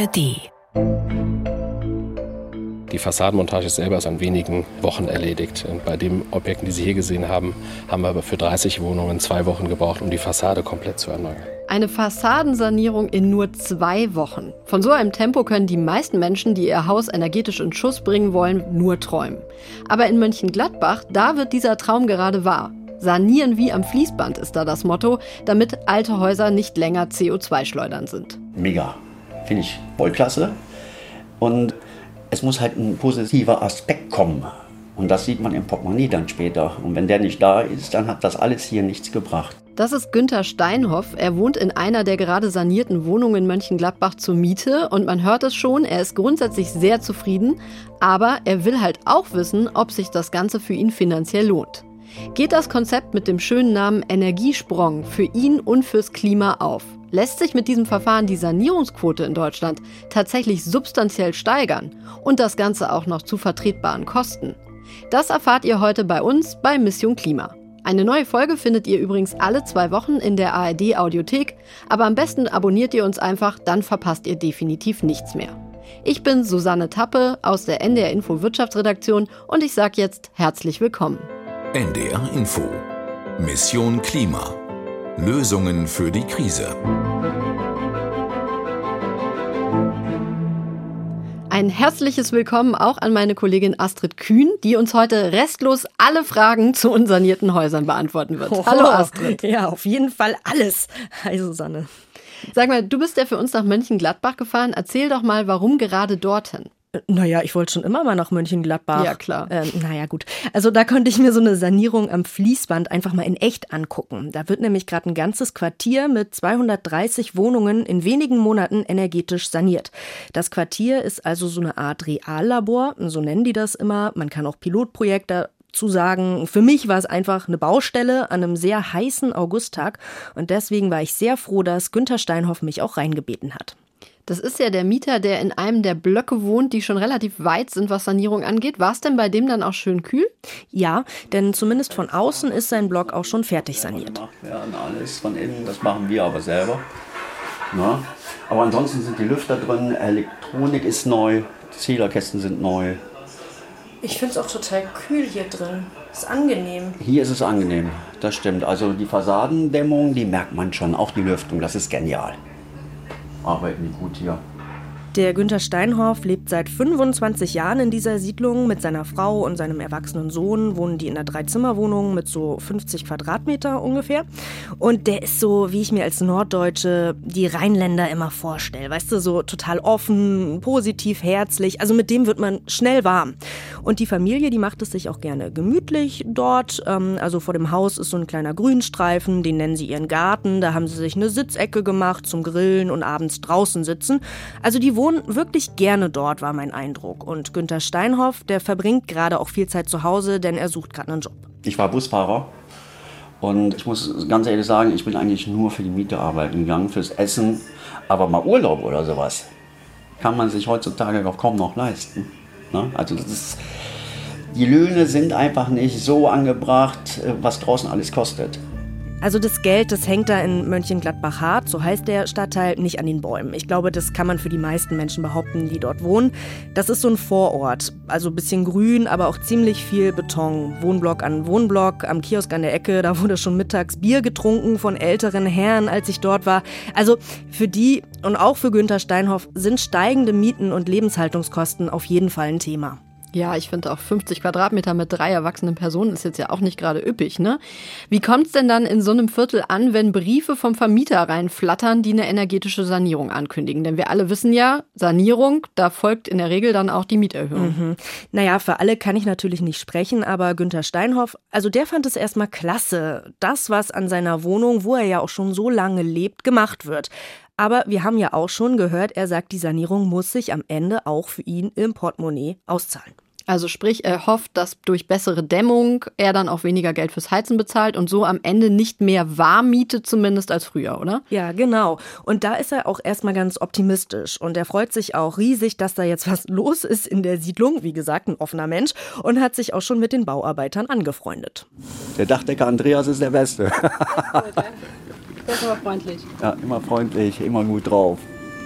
ARD. Die Fassadenmontage selber ist an wenigen Wochen erledigt. Und bei den Objekten, die Sie hier gesehen haben, haben wir aber für 30 Wohnungen zwei Wochen gebraucht, um die Fassade komplett zu erneuern. Eine Fassadensanierung in nur zwei Wochen. Von so einem Tempo können die meisten Menschen, die ihr Haus energetisch in Schuss bringen wollen, nur träumen. Aber in Mönchengladbach, da wird dieser Traum gerade wahr. Sanieren wie am Fließband ist da das Motto, damit alte Häuser nicht länger CO2-schleudern sind. Mega. Finde ich voll klasse. Und es muss halt ein positiver Aspekt kommen. Und das sieht man im Portemonnaie dann später. Und wenn der nicht da ist, dann hat das alles hier nichts gebracht. Das ist Günther Steinhoff. Er wohnt in einer der gerade sanierten Wohnungen in Mönchengladbach zur Miete. Und man hört es schon, er ist grundsätzlich sehr zufrieden. Aber er will halt auch wissen, ob sich das Ganze für ihn finanziell lohnt. Geht das Konzept mit dem schönen Namen Energiesprong für ihn und fürs Klima auf? Lässt sich mit diesem Verfahren die Sanierungsquote in Deutschland tatsächlich substanziell steigern und das Ganze auch noch zu vertretbaren Kosten? Das erfahrt ihr heute bei uns bei Mission Klima. Eine neue Folge findet ihr übrigens alle zwei Wochen in der ARD Audiothek, aber am besten abonniert ihr uns einfach, dann verpasst ihr definitiv nichts mehr. Ich bin Susanne Tappe aus der NDR Info Wirtschaftsredaktion und ich sage jetzt herzlich willkommen. NDR Info Mission Klima Lösungen für die Krise. Ein herzliches Willkommen auch an meine Kollegin Astrid Kühn, die uns heute restlos alle Fragen zu unsanierten Häusern beantworten wird. Oh, Hallo Astrid. Ja, auf jeden Fall alles. Hi Susanne. Sag mal, du bist ja für uns nach Mönchengladbach gefahren. Erzähl doch mal, warum gerade dorthin? Naja, ich wollte schon immer mal nach Mönchengladbach. Ja, klar. Ähm, naja, gut. Also da konnte ich mir so eine Sanierung am Fließband einfach mal in echt angucken. Da wird nämlich gerade ein ganzes Quartier mit 230 Wohnungen in wenigen Monaten energetisch saniert. Das Quartier ist also so eine Art Reallabor, so nennen die das immer. Man kann auch Pilotprojekte zu sagen, für mich war es einfach eine Baustelle an einem sehr heißen Augusttag und deswegen war ich sehr froh, dass Günther Steinhoff mich auch reingebeten hat. Das ist ja der Mieter, der in einem der Blöcke wohnt, die schon relativ weit sind, was Sanierung angeht. War es denn bei dem dann auch schön kühl? Ja, denn zumindest von außen ist sein Block auch schon fertig saniert. Werden alles von innen, das machen wir aber selber. Na? Aber ansonsten sind die Lüfter drin, Elektronik ist neu, Zählerkästen sind neu. Ich finde es auch total kühl hier drin. Ist angenehm. Hier ist es angenehm, das stimmt. Also die Fassadendämmung, die merkt man schon, auch die Lüftung, das ist genial arbeiten die gut hier. Der Günther Steinhoff lebt seit 25 Jahren in dieser Siedlung. Mit seiner Frau und seinem erwachsenen Sohn wohnen die in einer Dreizimmerwohnung mit so 50 Quadratmeter ungefähr. Und der ist so, wie ich mir als Norddeutsche die Rheinländer immer vorstelle. Weißt du, so total offen, positiv, herzlich. Also mit dem wird man schnell warm. Und die Familie, die macht es sich auch gerne gemütlich dort. Ähm, also vor dem Haus ist so ein kleiner Grünstreifen, den nennen sie ihren Garten. Da haben sie sich eine Sitzecke gemacht zum Grillen und abends draußen sitzen. Also die wohnen wirklich gerne dort, war mein Eindruck. Und Günther Steinhoff, der verbringt gerade auch viel Zeit zu Hause, denn er sucht gerade einen Job. Ich war Busfahrer und ich muss ganz ehrlich sagen, ich bin eigentlich nur für die Miete arbeiten gegangen, fürs Essen, aber mal Urlaub oder sowas kann man sich heutzutage auch kaum noch leisten. Ne? Also ist, die Löhne sind einfach nicht so angebracht, äh, was draußen alles kostet. Also das Geld, das hängt da in Mönchengladbach hart, so heißt der Stadtteil, nicht an den Bäumen. Ich glaube, das kann man für die meisten Menschen behaupten, die dort wohnen. Das ist so ein Vorort, also ein bisschen grün, aber auch ziemlich viel Beton. Wohnblock an Wohnblock, am Kiosk an der Ecke, da wurde schon mittags Bier getrunken von älteren Herren, als ich dort war. Also für die und auch für Günther Steinhoff sind steigende Mieten und Lebenshaltungskosten auf jeden Fall ein Thema. Ja, ich finde auch 50 Quadratmeter mit drei erwachsenen Personen ist jetzt ja auch nicht gerade üppig, ne? Wie kommt es denn dann in so einem Viertel an, wenn Briefe vom Vermieter reinflattern, die eine energetische Sanierung ankündigen? Denn wir alle wissen ja, Sanierung, da folgt in der Regel dann auch die Mieterhöhung. Mhm. Naja, für alle kann ich natürlich nicht sprechen, aber Günther Steinhoff, also der fand es erstmal klasse, das, was an seiner Wohnung, wo er ja auch schon so lange lebt, gemacht wird. Aber wir haben ja auch schon gehört, er sagt, die Sanierung muss sich am Ende auch für ihn im Portemonnaie auszahlen. Also sprich, er hofft, dass durch bessere Dämmung er dann auch weniger Geld fürs Heizen bezahlt und so am Ende nicht mehr warm mietet, zumindest als früher, oder? Ja, genau. Und da ist er auch erstmal ganz optimistisch und er freut sich auch riesig, dass da jetzt was los ist in der Siedlung. Wie gesagt, ein offener Mensch und hat sich auch schon mit den Bauarbeitern angefreundet. Der Dachdecker Andreas ist der Beste. Der ist aber freundlich. Ja, immer freundlich, immer gut drauf.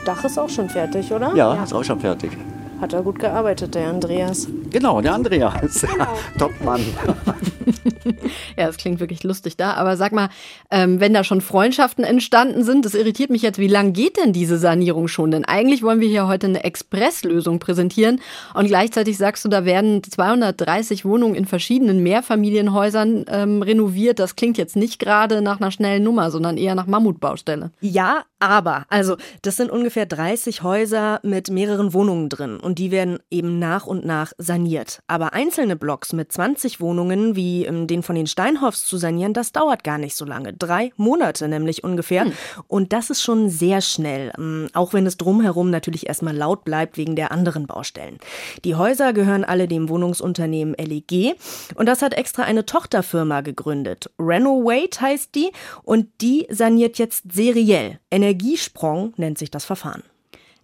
Dach ist auch schon fertig, oder? Ja, ist auch schon fertig. Hat er gut gearbeitet, der Andreas. Genau, der Andreas. Genau. Top-Mann. Ja, das klingt wirklich lustig da. Aber sag mal, ähm, wenn da schon Freundschaften entstanden sind, das irritiert mich jetzt, wie lange geht denn diese Sanierung schon? Denn eigentlich wollen wir hier heute eine Expresslösung präsentieren. Und gleichzeitig sagst du, da werden 230 Wohnungen in verschiedenen Mehrfamilienhäusern ähm, renoviert. Das klingt jetzt nicht gerade nach einer schnellen Nummer, sondern eher nach Mammutbaustelle. Ja, aber, also, das sind ungefähr 30 Häuser mit mehreren Wohnungen drin und die werden eben nach und nach saniert. Aber einzelne Blocks mit 20 Wohnungen, wie ähm, den von den Steinhoffs zu sanieren, das dauert gar nicht so lange. Drei Monate nämlich ungefähr. Und das ist schon sehr schnell, ähm, auch wenn es drumherum natürlich erstmal laut bleibt wegen der anderen Baustellen. Die Häuser gehören alle dem Wohnungsunternehmen LEG und das hat extra eine Tochterfirma gegründet. Renovate heißt die und die saniert jetzt seriell. Energiesprong nennt sich das Verfahren.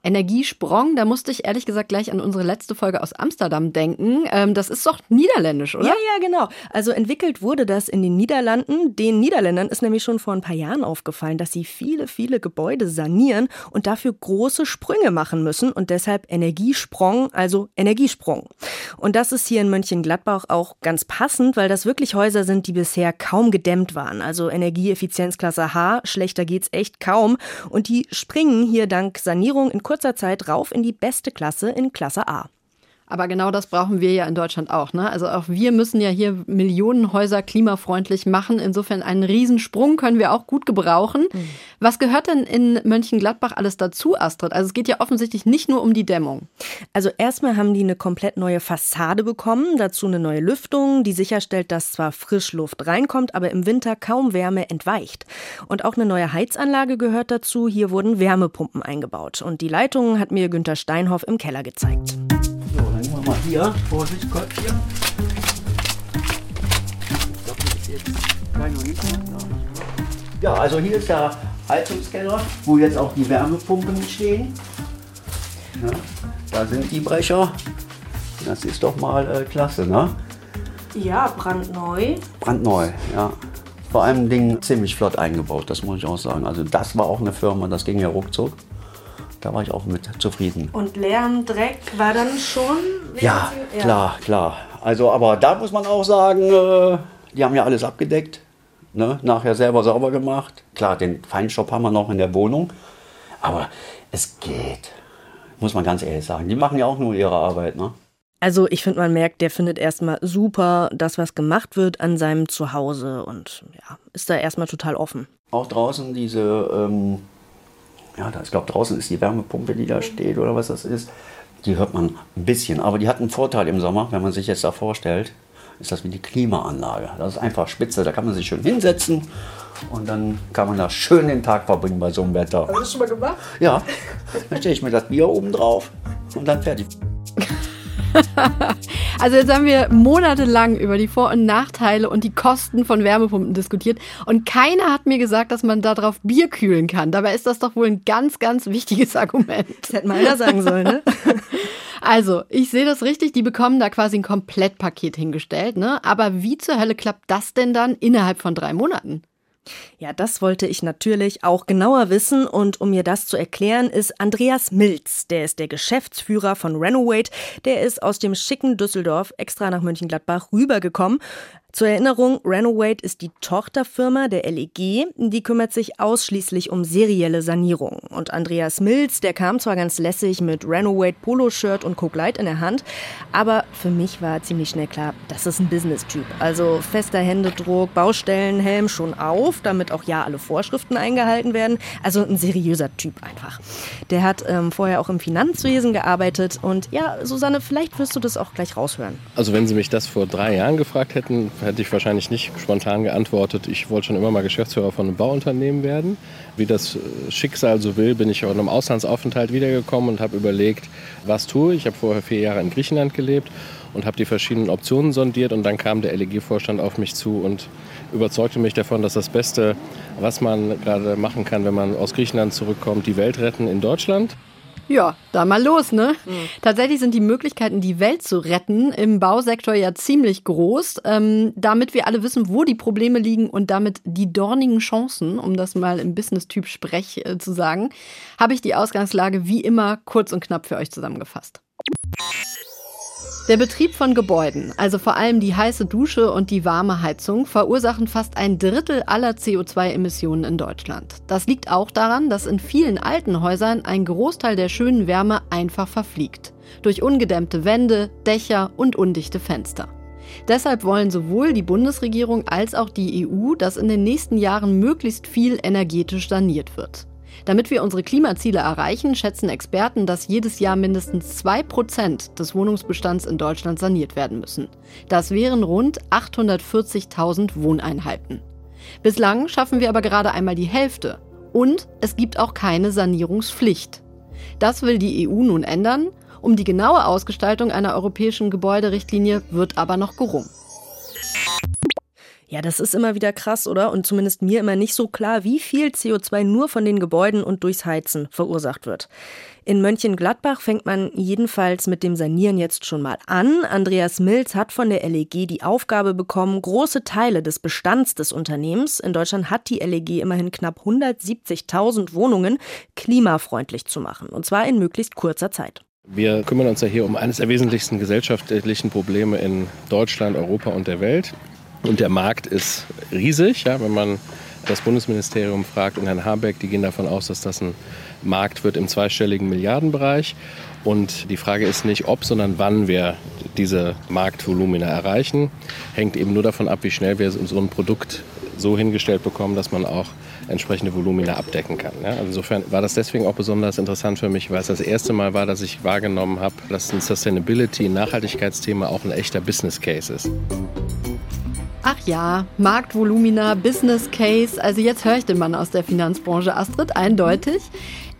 Energiesprong, da musste ich ehrlich gesagt gleich an unsere letzte Folge aus Amsterdam denken. Ähm, das ist doch niederländisch, oder? Ja, ja, genau. Also entwickelt wurde das in den Niederlanden. Den Niederländern ist nämlich schon vor ein paar Jahren aufgefallen, dass sie viele, viele Gebäude sanieren und dafür große Sprünge machen müssen und deshalb Energiesprong, also Energiesprung. Und das ist hier in Mönchengladbach auch ganz passend, weil das wirklich Häuser sind, die bisher kaum gedämmt waren. Also Energieeffizienzklasse H, schlechter geht's echt kaum. Und die springen hier dank Sanierung in kurzer Zeit rauf in die beste Klasse in Klasse A. Aber genau das brauchen wir ja in Deutschland auch. Ne? Also auch wir müssen ja hier Millionen Häuser klimafreundlich machen. Insofern einen Riesensprung können wir auch gut gebrauchen. Mhm. Was gehört denn in Mönchengladbach alles dazu, Astrid? Also es geht ja offensichtlich nicht nur um die Dämmung. Also erstmal haben die eine komplett neue Fassade bekommen, dazu eine neue Lüftung, die sicherstellt, dass zwar Frischluft reinkommt, aber im Winter kaum Wärme entweicht. Und auch eine neue Heizanlage gehört dazu. Hier wurden Wärmepumpen eingebaut. Und die Leitungen hat mir Günter Steinhoff im Keller gezeigt. Hier. Vorsicht, Köpfchen. Ich glaube, das ist jetzt kein Riesen. Ja, also hier ist der Heizungskeller, wo jetzt auch die Wärmepumpen stehen. Ja, da sind die Brecher. Das ist doch mal äh, klasse, ne? Ja, brandneu. Brandneu, ja. Vor allem Ding ziemlich flott eingebaut, das muss ich auch sagen. Also das war auch eine Firma, das ging ja ruckzuck. Da war ich auch mit zufrieden. Und Lärm, Dreck war dann schon? Ja, klar, klar. Also, aber da muss man auch sagen, äh, die haben ja alles abgedeckt. Ne? Nachher selber sauber gemacht. Klar, den Feinstaub haben wir noch in der Wohnung. Aber es geht. Muss man ganz ehrlich sagen. Die machen ja auch nur ihre Arbeit. Ne? Also ich finde, man merkt, der findet erstmal super das, was gemacht wird an seinem Zuhause und ja, ist da erstmal total offen. Auch draußen diese, ähm, ja, da, ich glaube draußen ist die Wärmepumpe, die da steht oder was das ist. Die hört man ein bisschen, aber die hat einen Vorteil im Sommer, wenn man sich jetzt da vorstellt, ist das wie die Klimaanlage. Das ist einfach spitze, da kann man sich schön hinsetzen und dann kann man da schön den Tag verbringen bei so einem Wetter. Hast du das schon mal gemacht? Ja, dann stelle ich mir das Bier oben drauf und dann fertig. Also jetzt haben wir monatelang über die Vor- und Nachteile und die Kosten von Wärmepumpen diskutiert und keiner hat mir gesagt, dass man darauf Bier kühlen kann. Dabei ist das doch wohl ein ganz, ganz wichtiges Argument. Das hätte mal einer sagen sollen, ne? Also, ich sehe das richtig, die bekommen da quasi ein Komplettpaket hingestellt, ne? Aber wie zur Hölle klappt das denn dann innerhalb von drei Monaten? Ja, das wollte ich natürlich auch genauer wissen und um mir das zu erklären, ist Andreas Milz, der ist der Geschäftsführer von Renovate, der ist aus dem schicken Düsseldorf extra nach Mönchengladbach rübergekommen. Zur Erinnerung, Renovate ist die Tochterfirma der LEG, die kümmert sich ausschließlich um serielle Sanierung. Und Andreas Milz, der kam zwar ganz lässig mit Renovate Polo-Shirt und Coke Light in der Hand, aber für mich war ziemlich schnell klar, das ist ein Business-Typ. Also fester Händedruck, Baustellenhelm schon auf, damit auch ja alle Vorschriften eingehalten werden. Also ein seriöser Typ einfach. Der hat ähm, vorher auch im Finanzwesen gearbeitet und ja, Susanne, vielleicht wirst du das auch gleich raushören. Also wenn Sie mich das vor drei Jahren gefragt hätten, hätte ich wahrscheinlich nicht spontan geantwortet. Ich wollte schon immer mal Geschäftsführer von einem Bauunternehmen werden. Wie das Schicksal so will, bin ich auch in einem Auslandsaufenthalt wiedergekommen und habe überlegt, was tue ich. Ich habe vorher vier Jahre in Griechenland gelebt und habe die verschiedenen Optionen sondiert und dann kam der LEG-Vorstand auf mich zu und überzeugte mich davon, dass das Beste, was man gerade machen kann, wenn man aus Griechenland zurückkommt, die Welt retten in Deutschland. Ja, da mal los, ne? Mhm. Tatsächlich sind die Möglichkeiten, die Welt zu retten, im Bausektor ja ziemlich groß. Ähm, damit wir alle wissen, wo die Probleme liegen und damit die dornigen Chancen, um das mal im Business-Typ Sprech äh, zu sagen, habe ich die Ausgangslage wie immer kurz und knapp für euch zusammengefasst. Der Betrieb von Gebäuden, also vor allem die heiße Dusche und die warme Heizung, verursachen fast ein Drittel aller CO2-Emissionen in Deutschland. Das liegt auch daran, dass in vielen alten Häusern ein Großteil der schönen Wärme einfach verfliegt. Durch ungedämmte Wände, Dächer und undichte Fenster. Deshalb wollen sowohl die Bundesregierung als auch die EU, dass in den nächsten Jahren möglichst viel energetisch saniert wird. Damit wir unsere Klimaziele erreichen, schätzen Experten, dass jedes Jahr mindestens 2% des Wohnungsbestands in Deutschland saniert werden müssen. Das wären rund 840.000 Wohneinheiten. Bislang schaffen wir aber gerade einmal die Hälfte. Und es gibt auch keine Sanierungspflicht. Das will die EU nun ändern. Um die genaue Ausgestaltung einer europäischen Gebäuderichtlinie wird aber noch gerungen. Ja, das ist immer wieder krass, oder? Und zumindest mir immer nicht so klar, wie viel CO2 nur von den Gebäuden und durchs Heizen verursacht wird. In Mönchengladbach fängt man jedenfalls mit dem Sanieren jetzt schon mal an. Andreas Mills hat von der LEG die Aufgabe bekommen, große Teile des Bestands des Unternehmens, in Deutschland hat die LEG immerhin knapp 170.000 Wohnungen, klimafreundlich zu machen. Und zwar in möglichst kurzer Zeit. Wir kümmern uns ja hier um eines der wesentlichsten gesellschaftlichen Probleme in Deutschland, Europa und der Welt. Und der Markt ist riesig. Ja, wenn man das Bundesministerium fragt und Herrn Habeck, die gehen davon aus, dass das ein Markt wird im zweistelligen Milliardenbereich. Und die Frage ist nicht, ob, sondern wann wir diese Marktvolumina erreichen. Hängt eben nur davon ab, wie schnell wir so ein Produkt so hingestellt bekommen, dass man auch entsprechende Volumina abdecken kann. Ja? Also insofern war das deswegen auch besonders interessant für mich, weil es das erste Mal war, dass ich wahrgenommen habe, dass ein Sustainability, ein Nachhaltigkeitsthema auch ein echter Business Case ist. Ach ja, Marktvolumina, Business Case. Also jetzt höre ich den Mann aus der Finanzbranche, Astrid, eindeutig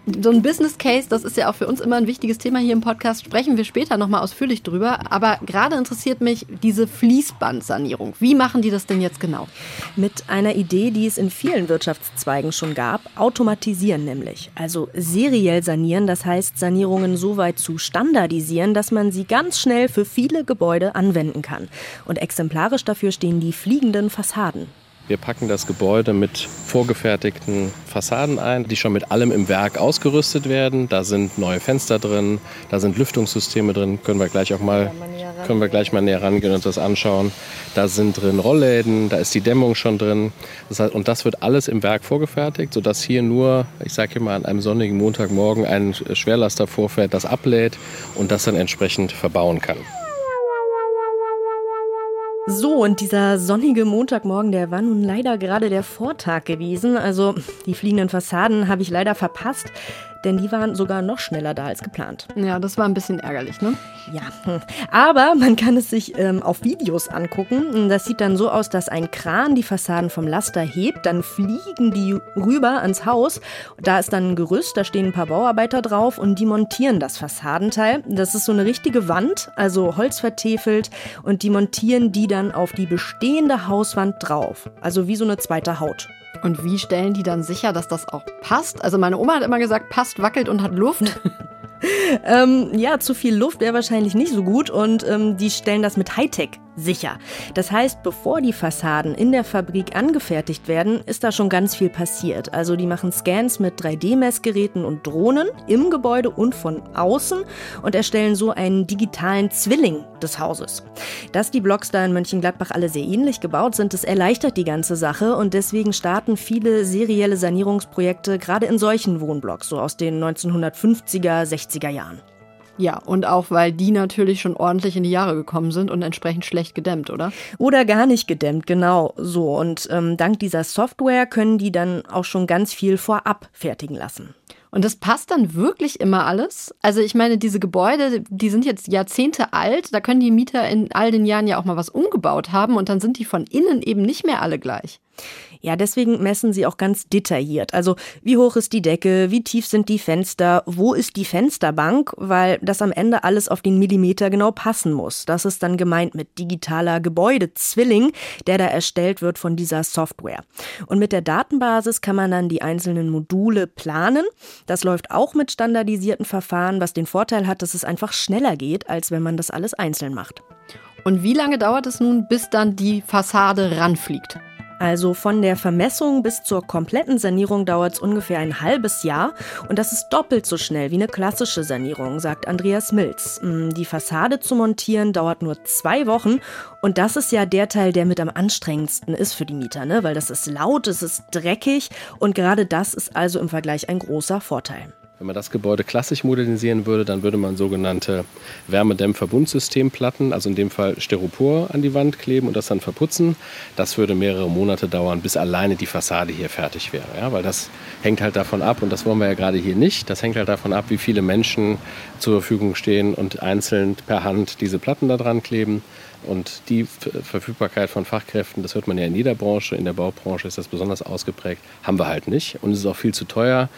so ein Business Case, das ist ja auch für uns immer ein wichtiges Thema hier im Podcast, sprechen wir später nochmal ausführlich drüber. Aber gerade interessiert mich diese Fließbandsanierung. Wie machen die das denn jetzt genau? Mit einer Idee, die es in vielen Wirtschaftszweigen schon gab, automatisieren nämlich. Also seriell sanieren, das heißt Sanierungen so weit zu standardisieren, dass man sie ganz schnell für viele Gebäude anwenden kann. Und exemplarisch dafür stehen die fliegenden Fassaden. Wir packen das Gebäude mit vorgefertigten Fassaden ein, die schon mit allem im Werk ausgerüstet werden. Da sind neue Fenster drin, da sind Lüftungssysteme drin, können wir gleich auch mal, können wir gleich mal näher rangehen und das anschauen. Da sind drin Rollläden, da ist die Dämmung schon drin. Das heißt, und das wird alles im Werk vorgefertigt, sodass hier nur, ich sage hier mal, an einem sonnigen Montagmorgen ein Schwerlaster vorfährt, das ablädt und das dann entsprechend verbauen kann. So, und dieser sonnige Montagmorgen, der war nun leider gerade der Vortag gewesen. Also die fliegenden Fassaden habe ich leider verpasst denn die waren sogar noch schneller da als geplant. Ja, das war ein bisschen ärgerlich, ne? Ja, hm. aber man kann es sich ähm, auf Videos angucken. Das sieht dann so aus, dass ein Kran die Fassaden vom Laster hebt, dann fliegen die rüber ans Haus. Da ist dann ein Gerüst, da stehen ein paar Bauarbeiter drauf und die montieren das Fassadenteil. Das ist so eine richtige Wand, also Holz vertefelt und die montieren die dann auf die bestehende Hauswand drauf. Also wie so eine zweite Haut. Und wie stellen die dann sicher, dass das auch passt? Also meine Oma hat immer gesagt, passt, wackelt und hat Luft. ähm, ja, zu viel Luft wäre wahrscheinlich nicht so gut und ähm, die stellen das mit Hightech sicher. Das heißt, bevor die Fassaden in der Fabrik angefertigt werden, ist da schon ganz viel passiert. Also die machen Scans mit 3D-Messgeräten und Drohnen im Gebäude und von außen und erstellen so einen digitalen Zwilling des Hauses. Dass die Blocks da in Mönchengladbach alle sehr ähnlich gebaut sind, das erleichtert die ganze Sache und deswegen starten viele serielle Sanierungsprojekte gerade in solchen Wohnblocks, so aus den 1950er, 60er Jahren. Ja, und auch weil die natürlich schon ordentlich in die Jahre gekommen sind und entsprechend schlecht gedämmt, oder? Oder gar nicht gedämmt, genau so. Und ähm, dank dieser Software können die dann auch schon ganz viel vorab fertigen lassen. Und das passt dann wirklich immer alles? Also ich meine, diese Gebäude, die sind jetzt Jahrzehnte alt, da können die Mieter in all den Jahren ja auch mal was umgebaut haben und dann sind die von innen eben nicht mehr alle gleich. Ja, deswegen messen sie auch ganz detailliert. Also wie hoch ist die Decke, wie tief sind die Fenster, wo ist die Fensterbank, weil das am Ende alles auf den Millimeter genau passen muss. Das ist dann gemeint mit digitaler Gebäudezwilling, der da erstellt wird von dieser Software. Und mit der Datenbasis kann man dann die einzelnen Module planen. Das läuft auch mit standardisierten Verfahren, was den Vorteil hat, dass es einfach schneller geht, als wenn man das alles einzeln macht. Und wie lange dauert es nun, bis dann die Fassade ranfliegt? Also von der Vermessung bis zur kompletten Sanierung dauert es ungefähr ein halbes Jahr und das ist doppelt so schnell wie eine klassische Sanierung, sagt Andreas Milz. Mm, die Fassade zu montieren dauert nur zwei Wochen und das ist ja der Teil, der mit am anstrengendsten ist für die Mieter, ne? weil das ist laut, es ist dreckig und gerade das ist also im Vergleich ein großer Vorteil. Wenn man das Gebäude klassisch modernisieren würde, dann würde man sogenannte Wärmedämmverbundsystemplatten, also in dem Fall Styropor, an die Wand kleben und das dann verputzen. Das würde mehrere Monate dauern, bis alleine die Fassade hier fertig wäre. Ja, weil das hängt halt davon ab, und das wollen wir ja gerade hier nicht, das hängt halt davon ab, wie viele Menschen zur Verfügung stehen und einzeln per Hand diese Platten da dran kleben. Und die Verfügbarkeit von Fachkräften, das hört man ja in jeder Branche, in der Baubranche ist das besonders ausgeprägt, haben wir halt nicht. Und es ist auch viel zu teuer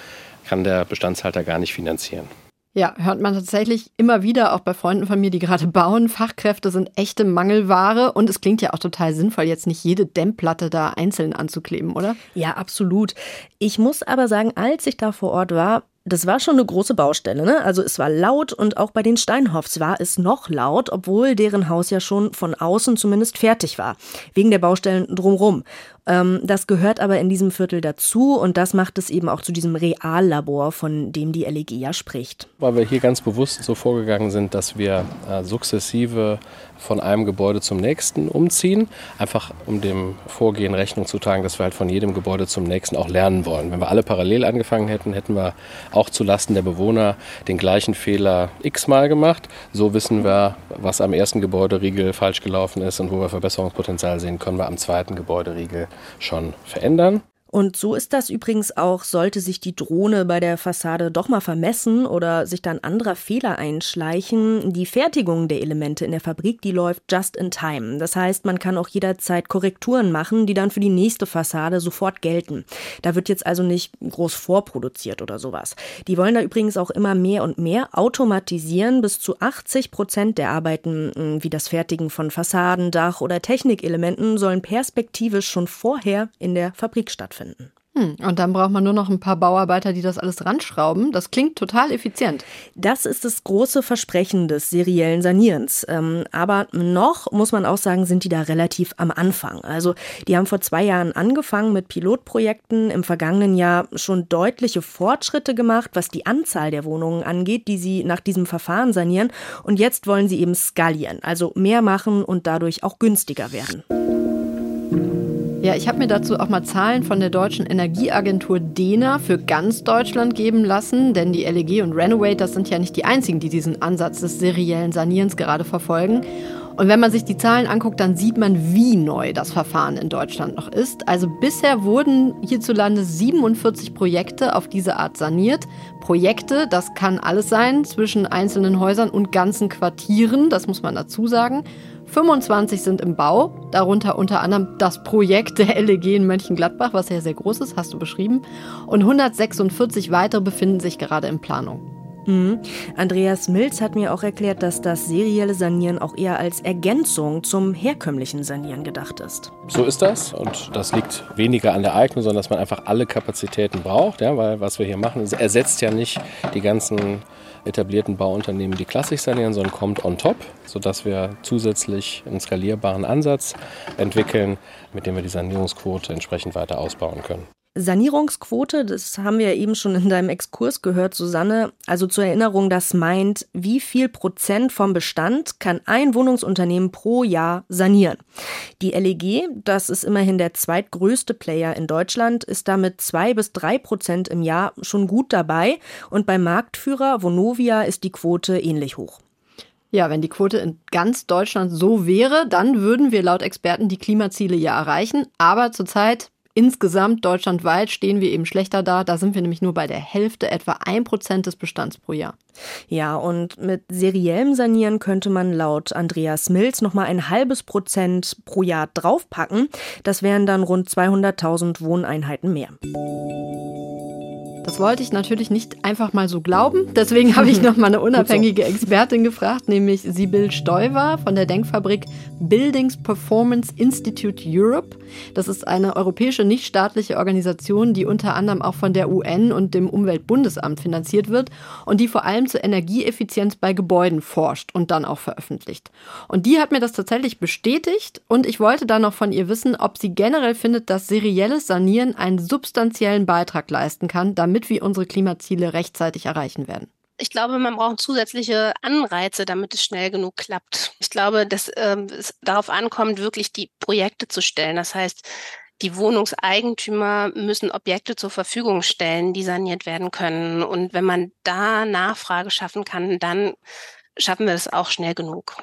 kann der Bestandshalter gar nicht finanzieren. Ja, hört man tatsächlich immer wieder, auch bei Freunden von mir, die gerade bauen. Fachkräfte sind echte Mangelware und es klingt ja auch total sinnvoll, jetzt nicht jede Dämmplatte da einzeln anzukleben, oder? Ja, absolut. Ich muss aber sagen, als ich da vor Ort war, das war schon eine große Baustelle, ne? Also es war laut und auch bei den Steinhoffs war es noch laut, obwohl deren Haus ja schon von außen zumindest fertig war. Wegen der Baustellen drumrum. Ähm, das gehört aber in diesem Viertel dazu und das macht es eben auch zu diesem Reallabor, von dem die LEG ja spricht. Weil wir hier ganz bewusst so vorgegangen sind, dass wir äh, sukzessive von einem Gebäude zum nächsten umziehen, einfach um dem Vorgehen Rechnung zu tragen, dass wir halt von jedem Gebäude zum nächsten auch lernen wollen. Wenn wir alle parallel angefangen hätten, hätten wir auch zulasten der Bewohner den gleichen Fehler x-mal gemacht. So wissen wir, was am ersten Gebäuderiegel falsch gelaufen ist und wo wir Verbesserungspotenzial sehen, können wir am zweiten Gebäuderiegel schon verändern. Und so ist das übrigens auch, sollte sich die Drohne bei der Fassade doch mal vermessen oder sich dann anderer Fehler einschleichen. Die Fertigung der Elemente in der Fabrik, die läuft just in time. Das heißt, man kann auch jederzeit Korrekturen machen, die dann für die nächste Fassade sofort gelten. Da wird jetzt also nicht groß vorproduziert oder sowas. Die wollen da übrigens auch immer mehr und mehr automatisieren. Bis zu 80 Prozent der Arbeiten, hm, wie das Fertigen von Fassaden, Dach oder Technikelementen, sollen perspektivisch schon vorher in der Fabrik stattfinden stattfinden. Hm, und dann braucht man nur noch ein paar Bauarbeiter, die das alles ranschrauben. Das klingt total effizient. Das ist das große Versprechen des seriellen Sanierens. Ähm, aber noch, muss man auch sagen, sind die da relativ am Anfang. Also die haben vor zwei Jahren angefangen mit Pilotprojekten, im vergangenen Jahr schon deutliche Fortschritte gemacht, was die Anzahl der Wohnungen angeht, die sie nach diesem Verfahren sanieren. Und jetzt wollen sie eben skalieren, also mehr machen und dadurch auch günstiger werden. Ja, ich habe mir dazu auch mal Zahlen von der deutschen Energieagentur DENA für ganz Deutschland geben lassen, denn die LEG und Renovate, das sind ja nicht die einzigen, die diesen Ansatz des seriellen Sanierens gerade verfolgen. Und wenn man sich die Zahlen anguckt, dann sieht man, wie neu das Verfahren in Deutschland noch ist. Also bisher wurden hierzulande 47 Projekte auf diese Art saniert. Projekte, das kann alles sein zwischen einzelnen Häusern und ganzen Quartieren, das muss man dazu sagen. 25 sind im Bau, darunter unter anderem das Projekt der LEG in Mönchengladbach, was ja sehr groß ist, hast du beschrieben. Und 146 weitere befinden sich gerade in Planung. Mhm. Andreas Milz hat mir auch erklärt, dass das serielle Sanieren auch eher als Ergänzung zum herkömmlichen Sanieren gedacht ist. So ist das und das liegt weniger an der Eignung, sondern dass man einfach alle Kapazitäten braucht, ja, weil was wir hier machen, ersetzt ja nicht die ganzen etablierten Bauunternehmen, die klassisch sanieren, sondern kommt on top, sodass wir zusätzlich einen skalierbaren Ansatz entwickeln, mit dem wir die Sanierungsquote entsprechend weiter ausbauen können. Sanierungsquote, das haben wir eben schon in deinem Exkurs gehört, Susanne. Also zur Erinnerung, das meint, wie viel Prozent vom Bestand kann ein Wohnungsunternehmen pro Jahr sanieren. Die LEG, das ist immerhin der zweitgrößte Player in Deutschland, ist damit zwei bis drei Prozent im Jahr schon gut dabei. Und beim Marktführer Vonovia ist die Quote ähnlich hoch. Ja, wenn die Quote in ganz Deutschland so wäre, dann würden wir laut Experten die Klimaziele ja erreichen. Aber zurzeit Insgesamt deutschlandweit stehen wir eben schlechter da. Da sind wir nämlich nur bei der Hälfte, etwa ein Prozent des Bestands pro Jahr. Ja, und mit seriellem Sanieren könnte man laut Andreas Mills nochmal ein halbes Prozent pro Jahr draufpacken. Das wären dann rund 200.000 Wohneinheiten mehr. Das wollte ich natürlich nicht einfach mal so glauben. Deswegen habe ich noch mal eine unabhängige Expertin gefragt, nämlich Sibyl Stoiver von der Denkfabrik Buildings Performance Institute Europe. Das ist eine europäische nichtstaatliche Organisation, die unter anderem auch von der UN und dem Umweltbundesamt finanziert wird und die vor allem zur Energieeffizienz bei Gebäuden forscht und dann auch veröffentlicht. Und die hat mir das tatsächlich bestätigt und ich wollte dann noch von ihr wissen, ob sie generell findet, dass serielles Sanieren einen substanziellen Beitrag leisten kann, damit damit wir unsere Klimaziele rechtzeitig erreichen werden? Ich glaube, man braucht zusätzliche Anreize, damit es schnell genug klappt. Ich glaube, dass ähm, es darauf ankommt, wirklich die Projekte zu stellen. Das heißt, die Wohnungseigentümer müssen Objekte zur Verfügung stellen, die saniert werden können. Und wenn man da Nachfrage schaffen kann, dann schaffen wir es auch schnell genug.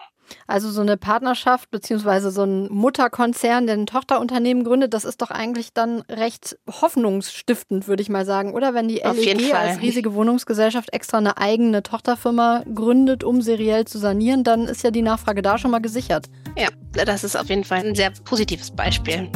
Also so eine Partnerschaft beziehungsweise so ein Mutterkonzern, der ein Tochterunternehmen gründet, das ist doch eigentlich dann recht hoffnungsstiftend, würde ich mal sagen, oder? Wenn die LEG als riesige Wohnungsgesellschaft extra eine eigene Tochterfirma gründet, um seriell zu sanieren, dann ist ja die Nachfrage da schon mal gesichert. Ja, das ist auf jeden Fall ein sehr positives Beispiel.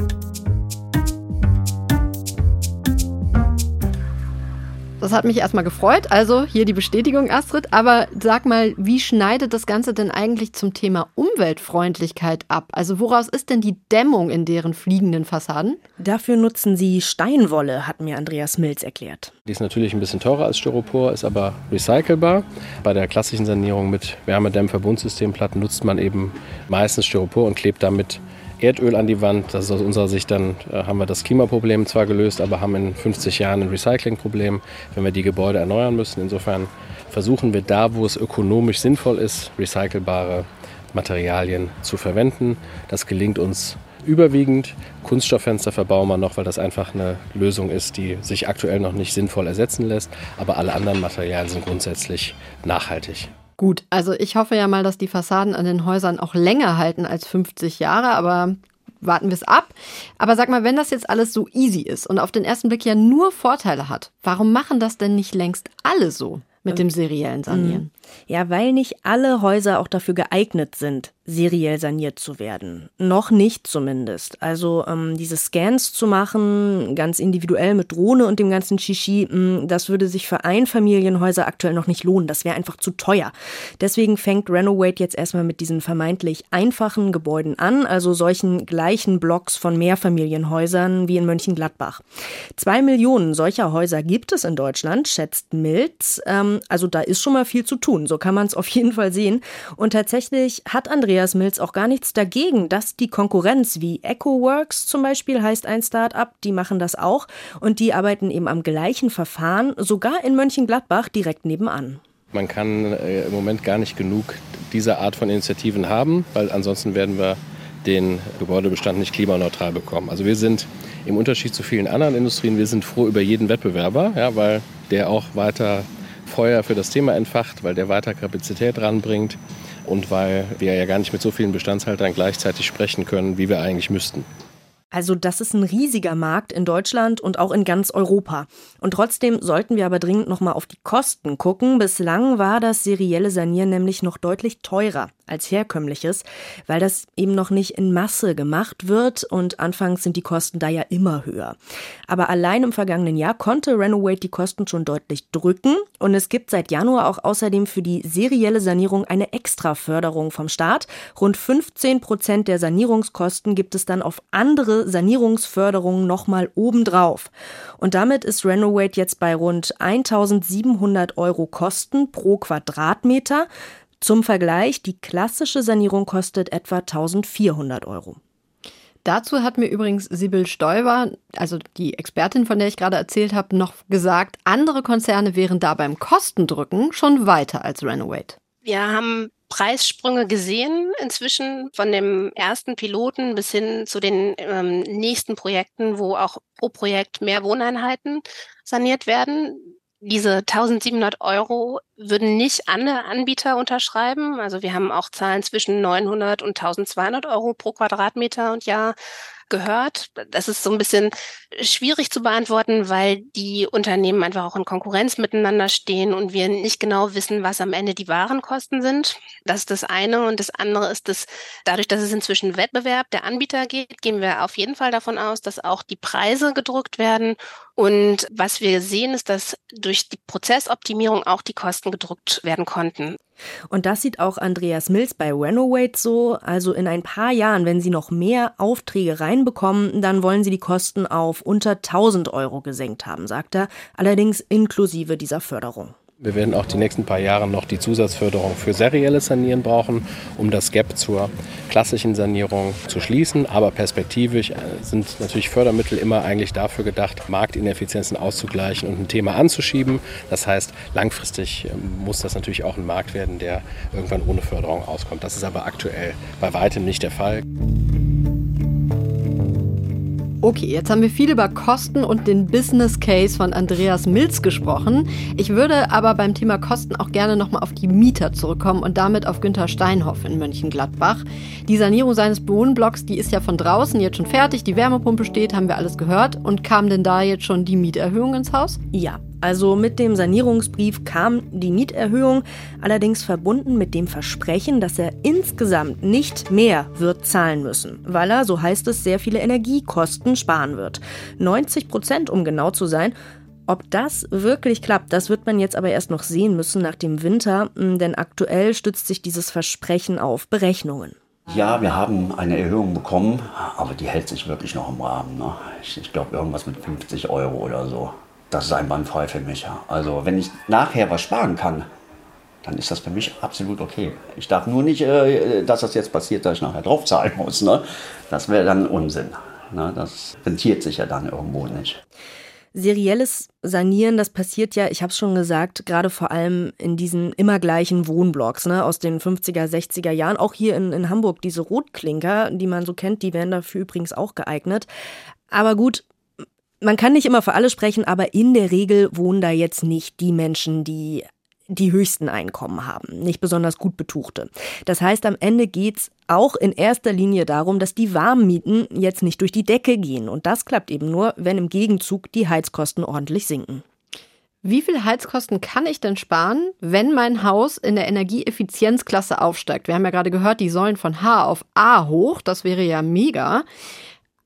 Das hat mich erstmal gefreut. Also hier die Bestätigung, Astrid. Aber sag mal, wie schneidet das Ganze denn eigentlich zum Thema Umweltfreundlichkeit ab? Also woraus ist denn die Dämmung in deren fliegenden Fassaden? Dafür nutzen sie Steinwolle, hat mir Andreas Milz erklärt. Die ist natürlich ein bisschen teurer als Styropor, ist aber recycelbar. Bei der klassischen Sanierung mit Wärmedämmverbundsystemplatten nutzt man eben meistens Styropor und klebt damit Erdöl an die Wand. Das ist aus unserer Sicht dann, äh, haben wir das Klimaproblem zwar gelöst, aber haben in 50 Jahren ein Recyclingproblem, wenn wir die Gebäude erneuern müssen. Insofern versuchen wir da, wo es ökonomisch sinnvoll ist, recycelbare Materialien zu verwenden. Das gelingt uns überwiegend. Kunststofffenster verbauen wir noch, weil das einfach eine Lösung ist, die sich aktuell noch nicht sinnvoll ersetzen lässt. Aber alle anderen Materialien sind grundsätzlich nachhaltig. Gut, also ich hoffe ja mal, dass die Fassaden an den Häusern auch länger halten als 50 Jahre, aber warten wir es ab. Aber sag mal, wenn das jetzt alles so easy ist und auf den ersten Blick ja nur Vorteile hat, warum machen das denn nicht längst alle so mit dem seriellen Sanieren? Ja, weil nicht alle Häuser auch dafür geeignet sind, seriell saniert zu werden. Noch nicht zumindest. Also ähm, diese Scans zu machen, ganz individuell mit Drohne und dem ganzen Shishi, mh, das würde sich für Einfamilienhäuser aktuell noch nicht lohnen. Das wäre einfach zu teuer. Deswegen fängt Renovate jetzt erstmal mit diesen vermeintlich einfachen Gebäuden an, also solchen gleichen Blocks von Mehrfamilienhäusern wie in Mönchengladbach. Zwei Millionen solcher Häuser gibt es in Deutschland, schätzt Milz. Ähm, also da ist schon mal viel zu tun. So kann man es auf jeden Fall sehen. Und tatsächlich hat Andrea Andreas Mills auch gar nichts dagegen, dass die Konkurrenz wie EcoWorks zum Beispiel heißt ein Start-up, die machen das auch und die arbeiten eben am gleichen Verfahren, sogar in Mönchengladbach direkt nebenan. Man kann äh, im Moment gar nicht genug dieser Art von Initiativen haben, weil ansonsten werden wir den Gebäudebestand nicht klimaneutral bekommen. Also wir sind im Unterschied zu vielen anderen Industrien, wir sind froh über jeden Wettbewerber, ja, weil der auch weiter Feuer für das Thema entfacht, weil der weiter Kapazität ranbringt und weil wir ja gar nicht mit so vielen Bestandshaltern gleichzeitig sprechen können, wie wir eigentlich müssten. Also das ist ein riesiger Markt in Deutschland und auch in ganz Europa. Und trotzdem sollten wir aber dringend nochmal auf die Kosten gucken. Bislang war das serielle Sanieren nämlich noch deutlich teurer als herkömmliches, weil das eben noch nicht in Masse gemacht wird und anfangs sind die Kosten da ja immer höher. Aber allein im vergangenen Jahr konnte Renovate die Kosten schon deutlich drücken und es gibt seit Januar auch außerdem für die serielle Sanierung eine Extraförderung vom Staat. Rund 15 Prozent der Sanierungskosten gibt es dann auf andere Sanierungsförderungen nochmal obendrauf. Und damit ist Renovate jetzt bei rund 1700 Euro Kosten pro Quadratmeter. Zum Vergleich, die klassische Sanierung kostet etwa 1400 Euro. Dazu hat mir übrigens Sibyl Stoiber, also die Expertin, von der ich gerade erzählt habe, noch gesagt, andere Konzerne wären da beim Kostendrücken schon weiter als Renovate. Wir haben Preissprünge gesehen inzwischen von dem ersten Piloten bis hin zu den ähm, nächsten Projekten, wo auch pro Projekt mehr Wohneinheiten saniert werden diese 1700 Euro würden nicht alle Anbieter unterschreiben. Also wir haben auch Zahlen zwischen 900 und 1200 Euro pro Quadratmeter und Jahr gehört. Das ist so ein bisschen schwierig zu beantworten, weil die Unternehmen einfach auch in Konkurrenz miteinander stehen und wir nicht genau wissen, was am Ende die Warenkosten sind. Das ist das eine. Und das andere ist, dass dadurch, dass es inzwischen Wettbewerb der Anbieter geht, gehen wir auf jeden Fall davon aus, dass auch die Preise gedrückt werden. Und was wir sehen, ist, dass durch die Prozessoptimierung auch die Kosten gedrückt werden konnten. Und das sieht auch Andreas Mills bei Renovate so. Also in ein paar Jahren, wenn sie noch mehr Aufträge reinbekommen, dann wollen sie die Kosten auf unter 1000 Euro gesenkt haben, sagt er, allerdings inklusive dieser Förderung. Wir werden auch die nächsten paar Jahre noch die Zusatzförderung für serielles Sanieren brauchen, um das Gap zur klassischen Sanierung zu schließen. Aber perspektivisch äh, sind natürlich Fördermittel immer eigentlich dafür gedacht, Marktineffizienzen auszugleichen und ein Thema anzuschieben. Das heißt, langfristig ähm, muss das natürlich auch ein Markt werden, der irgendwann ohne Förderung auskommt. Das ist aber aktuell bei weitem nicht der Fall. Okay, jetzt haben wir viel über Kosten und den Business Case von Andreas Milz gesprochen. Ich würde aber beim Thema Kosten auch gerne nochmal auf die Mieter zurückkommen und damit auf Günter Steinhoff in Mönchengladbach. Die Sanierung seines Wohnblocks, die ist ja von draußen jetzt schon fertig, die Wärmepumpe steht, haben wir alles gehört. Und kam denn da jetzt schon die Mieterhöhung ins Haus? Ja, also mit dem Sanierungsbrief kam die Mieterhöhung, allerdings verbunden mit dem Versprechen, dass er insgesamt nicht mehr wird zahlen müssen, weil er, so heißt es, sehr viele Energiekosten sparen wird. 90 Prozent, um genau zu sein. Ob das wirklich klappt, das wird man jetzt aber erst noch sehen müssen nach dem Winter, denn aktuell stützt sich dieses Versprechen auf Berechnungen. Ja, wir haben eine Erhöhung bekommen, aber die hält sich wirklich noch im Rahmen. Ne? Ich, ich glaube irgendwas mit 50 Euro oder so das ist einwandfrei für mich. Also wenn ich nachher was sparen kann, dann ist das für mich absolut okay. Ich darf nur nicht, äh, dass das jetzt passiert, dass ich nachher draufzahlen muss. Ne? Das wäre dann Unsinn. Ne? Das rentiert sich ja dann irgendwo nicht. Serielles Sanieren, das passiert ja, ich habe es schon gesagt, gerade vor allem in diesen immer gleichen Wohnblocks ne, aus den 50er, 60er Jahren. Auch hier in, in Hamburg, diese Rotklinker, die man so kennt, die wären dafür übrigens auch geeignet. Aber gut, man kann nicht immer für alle sprechen, aber in der Regel wohnen da jetzt nicht die Menschen, die die höchsten Einkommen haben, nicht besonders gut betuchte. Das heißt, am Ende geht's auch in erster Linie darum, dass die Warmmieten jetzt nicht durch die Decke gehen. Und das klappt eben nur, wenn im Gegenzug die Heizkosten ordentlich sinken. Wie viel Heizkosten kann ich denn sparen, wenn mein Haus in der Energieeffizienzklasse aufsteigt? Wir haben ja gerade gehört, die sollen von H auf A hoch. Das wäre ja mega.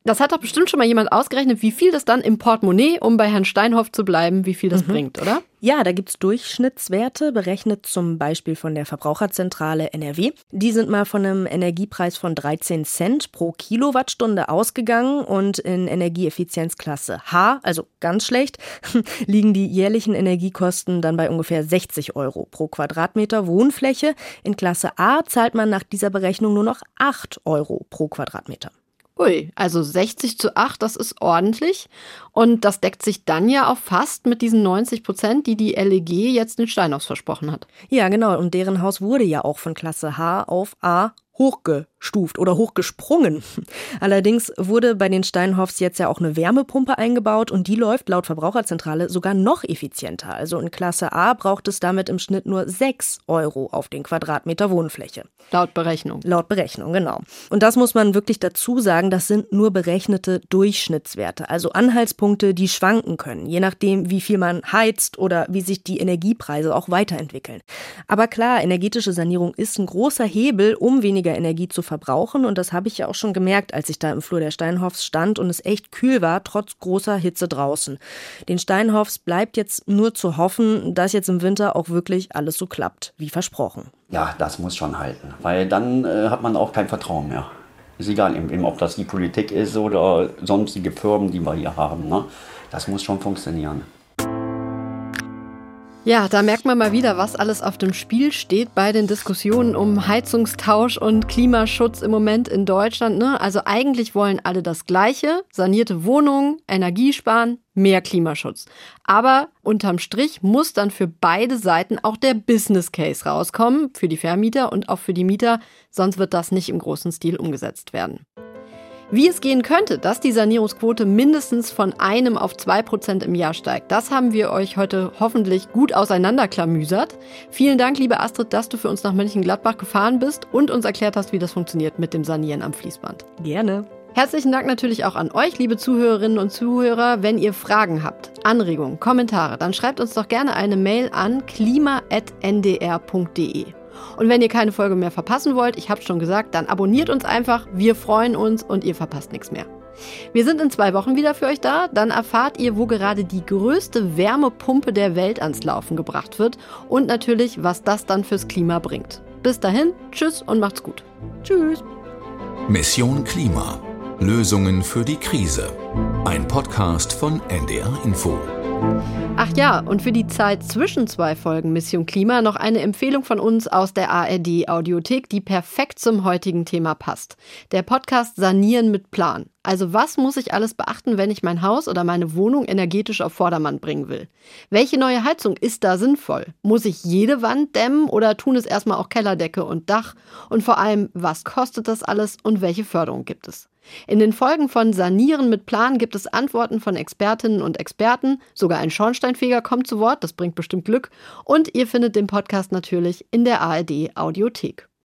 Das hat doch bestimmt schon mal jemand ausgerechnet, wie viel das dann im Portemonnaie, um bei Herrn Steinhoff zu bleiben, wie viel das mhm. bringt, oder? Ja, da gibt's Durchschnittswerte, berechnet zum Beispiel von der Verbraucherzentrale NRW. Die sind mal von einem Energiepreis von 13 Cent pro Kilowattstunde ausgegangen und in Energieeffizienzklasse H, also ganz schlecht, liegen die jährlichen Energiekosten dann bei ungefähr 60 Euro pro Quadratmeter Wohnfläche. In Klasse A zahlt man nach dieser Berechnung nur noch 8 Euro pro Quadratmeter. Ui, also 60 zu 8, das ist ordentlich. Und das deckt sich dann ja auch fast mit diesen 90 Prozent, die die LEG jetzt den Steinhaus versprochen hat. Ja, genau. Und deren Haus wurde ja auch von Klasse H auf A hochgestuft oder hochgesprungen. Allerdings wurde bei den Steinhoffs jetzt ja auch eine Wärmepumpe eingebaut und die läuft laut Verbraucherzentrale sogar noch effizienter. Also in Klasse A braucht es damit im Schnitt nur 6 Euro auf den Quadratmeter Wohnfläche. Laut Berechnung. Laut Berechnung, genau. Und das muss man wirklich dazu sagen, das sind nur berechnete Durchschnittswerte, also Anhaltspunkte, die schwanken können, je nachdem, wie viel man heizt oder wie sich die Energiepreise auch weiterentwickeln. Aber klar, energetische Sanierung ist ein großer Hebel, um weniger weniger Energie zu verbrauchen. Und das habe ich ja auch schon gemerkt, als ich da im Flur der Steinhoffs stand und es echt kühl war, trotz großer Hitze draußen. Den Steinhoffs bleibt jetzt nur zu hoffen, dass jetzt im Winter auch wirklich alles so klappt, wie versprochen. Ja, das muss schon halten, weil dann äh, hat man auch kein Vertrauen mehr. Ist egal, eben, ob das die Politik ist oder sonstige Firmen, die wir hier haben. Ne? Das muss schon funktionieren. Ja, da merkt man mal wieder, was alles auf dem Spiel steht bei den Diskussionen um Heizungstausch und Klimaschutz im Moment in Deutschland. Ne? Also eigentlich wollen alle das Gleiche, sanierte Wohnungen, Energiesparen, mehr Klimaschutz. Aber unterm Strich muss dann für beide Seiten auch der Business Case rauskommen, für die Vermieter und auch für die Mieter, sonst wird das nicht im großen Stil umgesetzt werden. Wie es gehen könnte, dass die Sanierungsquote mindestens von einem auf zwei Prozent im Jahr steigt, das haben wir euch heute hoffentlich gut auseinanderklamüsert. Vielen Dank, liebe Astrid, dass du für uns nach Mönchengladbach gefahren bist und uns erklärt hast, wie das funktioniert mit dem Sanieren am Fließband. Gerne. Herzlichen Dank natürlich auch an euch, liebe Zuhörerinnen und Zuhörer. Wenn ihr Fragen habt, Anregungen, Kommentare, dann schreibt uns doch gerne eine Mail an klima.ndr.de. Und wenn ihr keine Folge mehr verpassen wollt, ich habe schon gesagt, dann abonniert uns einfach. Wir freuen uns und ihr verpasst nichts mehr. Wir sind in zwei Wochen wieder für euch da. Dann erfahrt ihr, wo gerade die größte Wärmepumpe der Welt ans Laufen gebracht wird und natürlich, was das dann fürs Klima bringt. Bis dahin, tschüss und macht's gut. Tschüss. Mission Klima. Lösungen für die Krise. Ein Podcast von NDR Info. Ach ja, und für die Zeit zwischen zwei Folgen Mission Klima noch eine Empfehlung von uns aus der ARD Audiothek, die perfekt zum heutigen Thema passt. Der Podcast Sanieren mit Plan. Also was muss ich alles beachten, wenn ich mein Haus oder meine Wohnung energetisch auf Vordermann bringen will? Welche neue Heizung ist da sinnvoll? Muss ich jede Wand dämmen oder tun es erstmal auch Kellerdecke und Dach? Und vor allem, was kostet das alles und welche Förderung gibt es? In den Folgen von Sanieren mit Plan gibt es Antworten von Expertinnen und Experten, sogar ein Schornsteinfeger kommt zu Wort, das bringt bestimmt Glück, und ihr findet den Podcast natürlich in der ARD Audiothek.